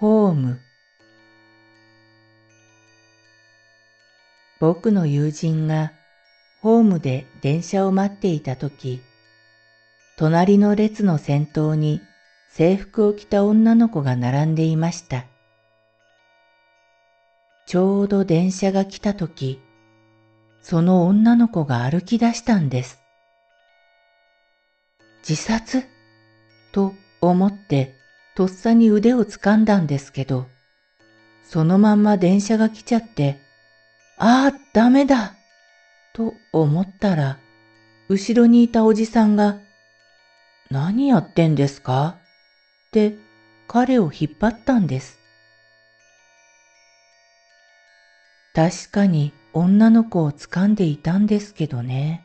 ホーム僕の友人がホームで電車を待っていた時、隣の列の先頭に制服を着た女の子が並んでいました。ちょうど電車が来た時、その女の子が歩き出したんです。自殺？と思ってとっさに腕を掴んだんですけど、そのまんま電車が来ちゃって、ああ、ダメだと思ったら、後ろにいたおじさんが、何やってんですかって彼を引っ張ったんです。確かに女の子を掴んでいたんですけどね。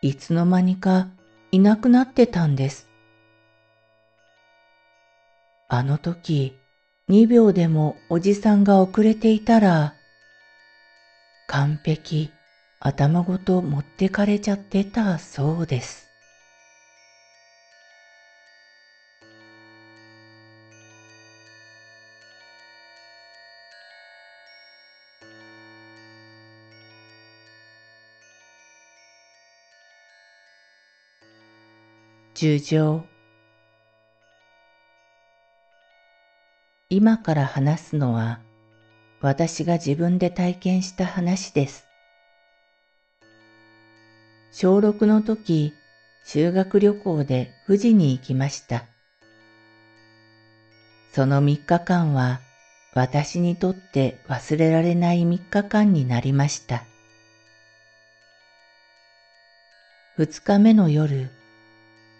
いつの間にかいなくなってたんです。あの時、2秒でもおじさんが遅れていたら、完璧、頭ごと持ってかれちゃってたそうです。樹上今から話すのは私が自分で体験した話です。小6の時、修学旅行で富士に行きました。その3日間は私にとって忘れられない3日間になりました。2日目の夜、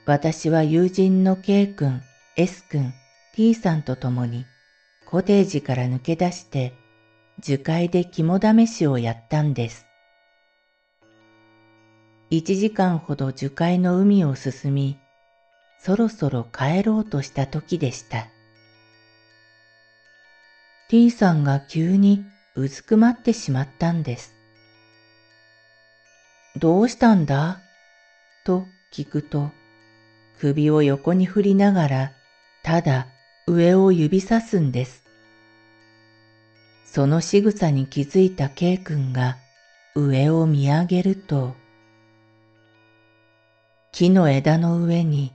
私は友人の K 君、S 君、T さんと共にコテージから抜け出して樹海で肝試しをやったんです。一時間ほど樹海の海を進み、そろそろ帰ろうとした時でした。T さんが急にうずくまってしまったんです。どうしたんだ？と聞くと、首を横に振りながら、ただ上を指さすんです。その仕草に気づいた K 君が上を見上げると、木の枝の上に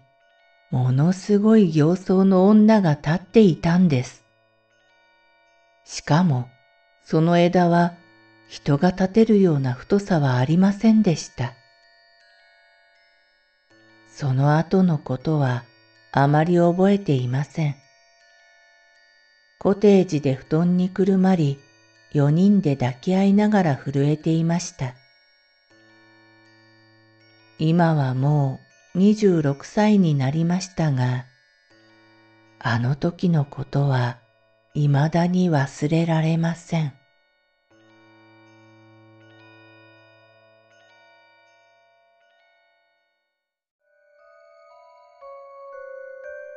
ものすごい形相の女が立っていたんです。しかも、その枝は人が立てるような太さはありませんでした。その後のことはあまり覚えていません。コテージで布団にくるまり、四人で抱き合いながら震えていました。今はもう26歳になりましたが、あの時のことは未だに忘れられません。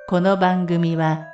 この番組は